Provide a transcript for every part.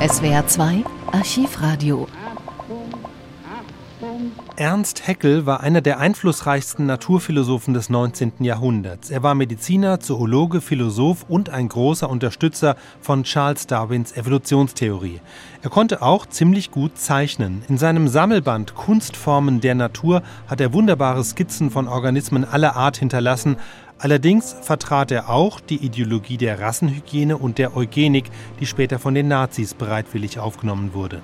SWR 2 Archivradio Ernst Haeckel war einer der einflussreichsten Naturphilosophen des 19. Jahrhunderts. Er war Mediziner, Zoologe, Philosoph und ein großer Unterstützer von Charles Darwins Evolutionstheorie. Er konnte auch ziemlich gut zeichnen. In seinem Sammelband Kunstformen der Natur hat er wunderbare Skizzen von Organismen aller Art hinterlassen. Allerdings vertrat er auch die Ideologie der Rassenhygiene und der Eugenik, die später von den Nazis bereitwillig aufgenommen wurde.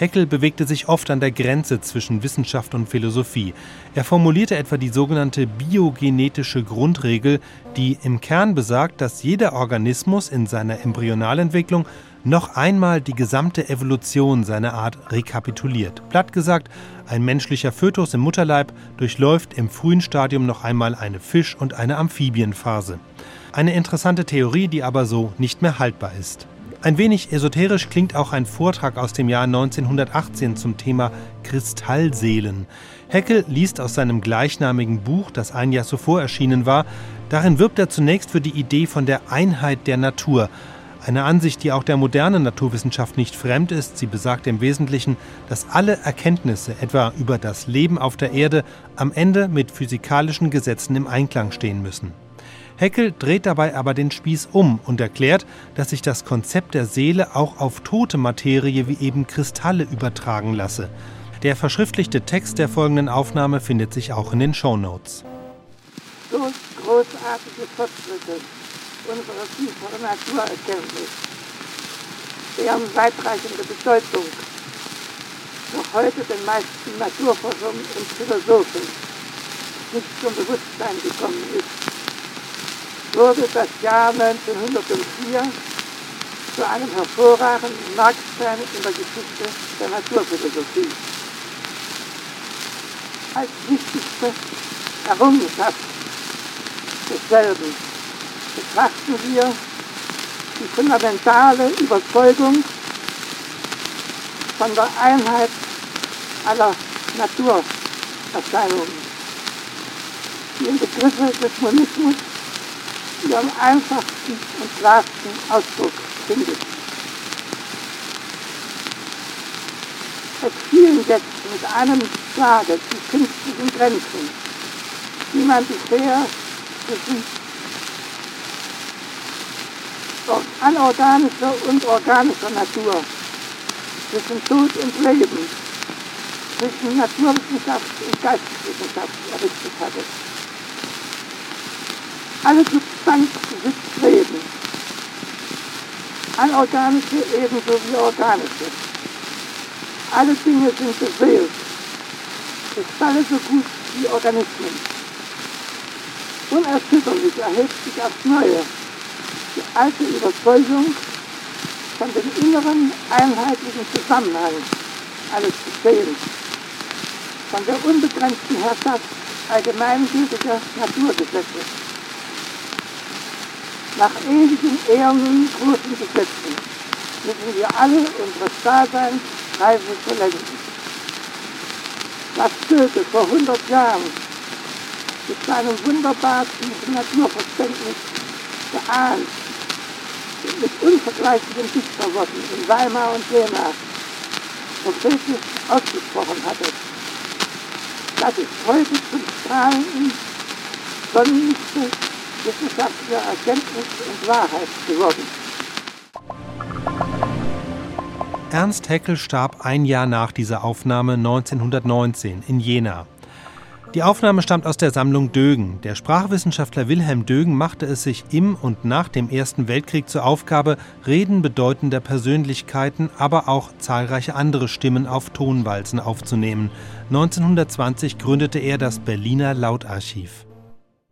Heckel bewegte sich oft an der Grenze zwischen Wissenschaft und Philosophie. Er formulierte etwa die sogenannte biogenetische Grundregel, die im Kern besagt, dass jeder Organismus in seiner Embryonalentwicklung noch einmal die gesamte Evolution seiner Art rekapituliert. Platt gesagt, ein menschlicher Fötus im Mutterleib durchläuft im frühen Stadium noch einmal eine Fisch- und eine Amphibienphase. Eine interessante Theorie, die aber so nicht mehr haltbar ist. Ein wenig esoterisch klingt auch ein Vortrag aus dem Jahr 1918 zum Thema Kristallseelen. Heckel liest aus seinem gleichnamigen Buch, das ein Jahr zuvor erschienen war. Darin wirbt er zunächst für die Idee von der Einheit der Natur. Eine Ansicht, die auch der modernen Naturwissenschaft nicht fremd ist. Sie besagt im Wesentlichen, dass alle Erkenntnisse, etwa über das Leben auf der Erde, am Ende mit physikalischen Gesetzen im Einklang stehen müssen. Heckel dreht dabei aber den Spieß um und erklärt, dass sich das Konzept der Seele auch auf tote Materie wie eben Kristalle übertragen lasse. Der verschriftlichte Text der folgenden Aufnahme findet sich auch in den Show Notes. So großartige Fortschritte unserer tieferen Naturerkenntnis, deren weitreichende Bedeutung noch heute den meisten Naturforschern und Philosophen nicht zum Bewusstsein gekommen ist wurde das Jahr 1904 zu einem hervorragenden Markstein in der Geschichte der Naturphilosophie. Als wichtigste Errungenschaft desselben betrachten wir die fundamentale Überzeugung von der Einheit aller Naturerscheinungen, die im Begriffe des Monismus ihren einfachsten und klarsten Ausdruck findet. Es fielen jetzt mit einem Schlage die künstlichen Grenzen, die man bisher zwischen anorganischer und organischer Natur, zwischen Tod und Leben, zwischen Naturwissenschaft und Geisteswissenschaft errichtet hatte. Alle Substanz besitzt Leben. Anorganische ebenso wie organische. Alle Dinge sind beseelt. Kristalle so gut wie Organismen. Unerschütterlich erhebt sich aufs Neue die alte Überzeugung von dem inneren einheitlichen Zusammenhang alles Geschehens, von der unbegrenzten Herrschaft allgemeingültiger Naturgesetze nach ewigen ehernen großen Gesetzen müssen wir alle unseres Daseins Preise verlängern. Was Goethe vor 100 Jahren mit seinem wunderbar tiefen Naturverständnis geahnt und mit unvergleichlichen Dichterworten in Weimar und Jena prophetisch ausgesprochen hatte. Das ist heute zum strahlenden Sonnenlichte wissenschaftlicher Erkenntnis und Wahrheit geworden. Ernst Haeckel starb ein Jahr nach dieser Aufnahme 1919 in Jena. Die Aufnahme stammt aus der Sammlung Dögen. Der Sprachwissenschaftler Wilhelm Dögen machte es sich im und nach dem Ersten Weltkrieg zur Aufgabe, Reden bedeutender Persönlichkeiten, aber auch zahlreiche andere Stimmen auf Tonwalzen aufzunehmen. 1920 gründete er das Berliner Lautarchiv.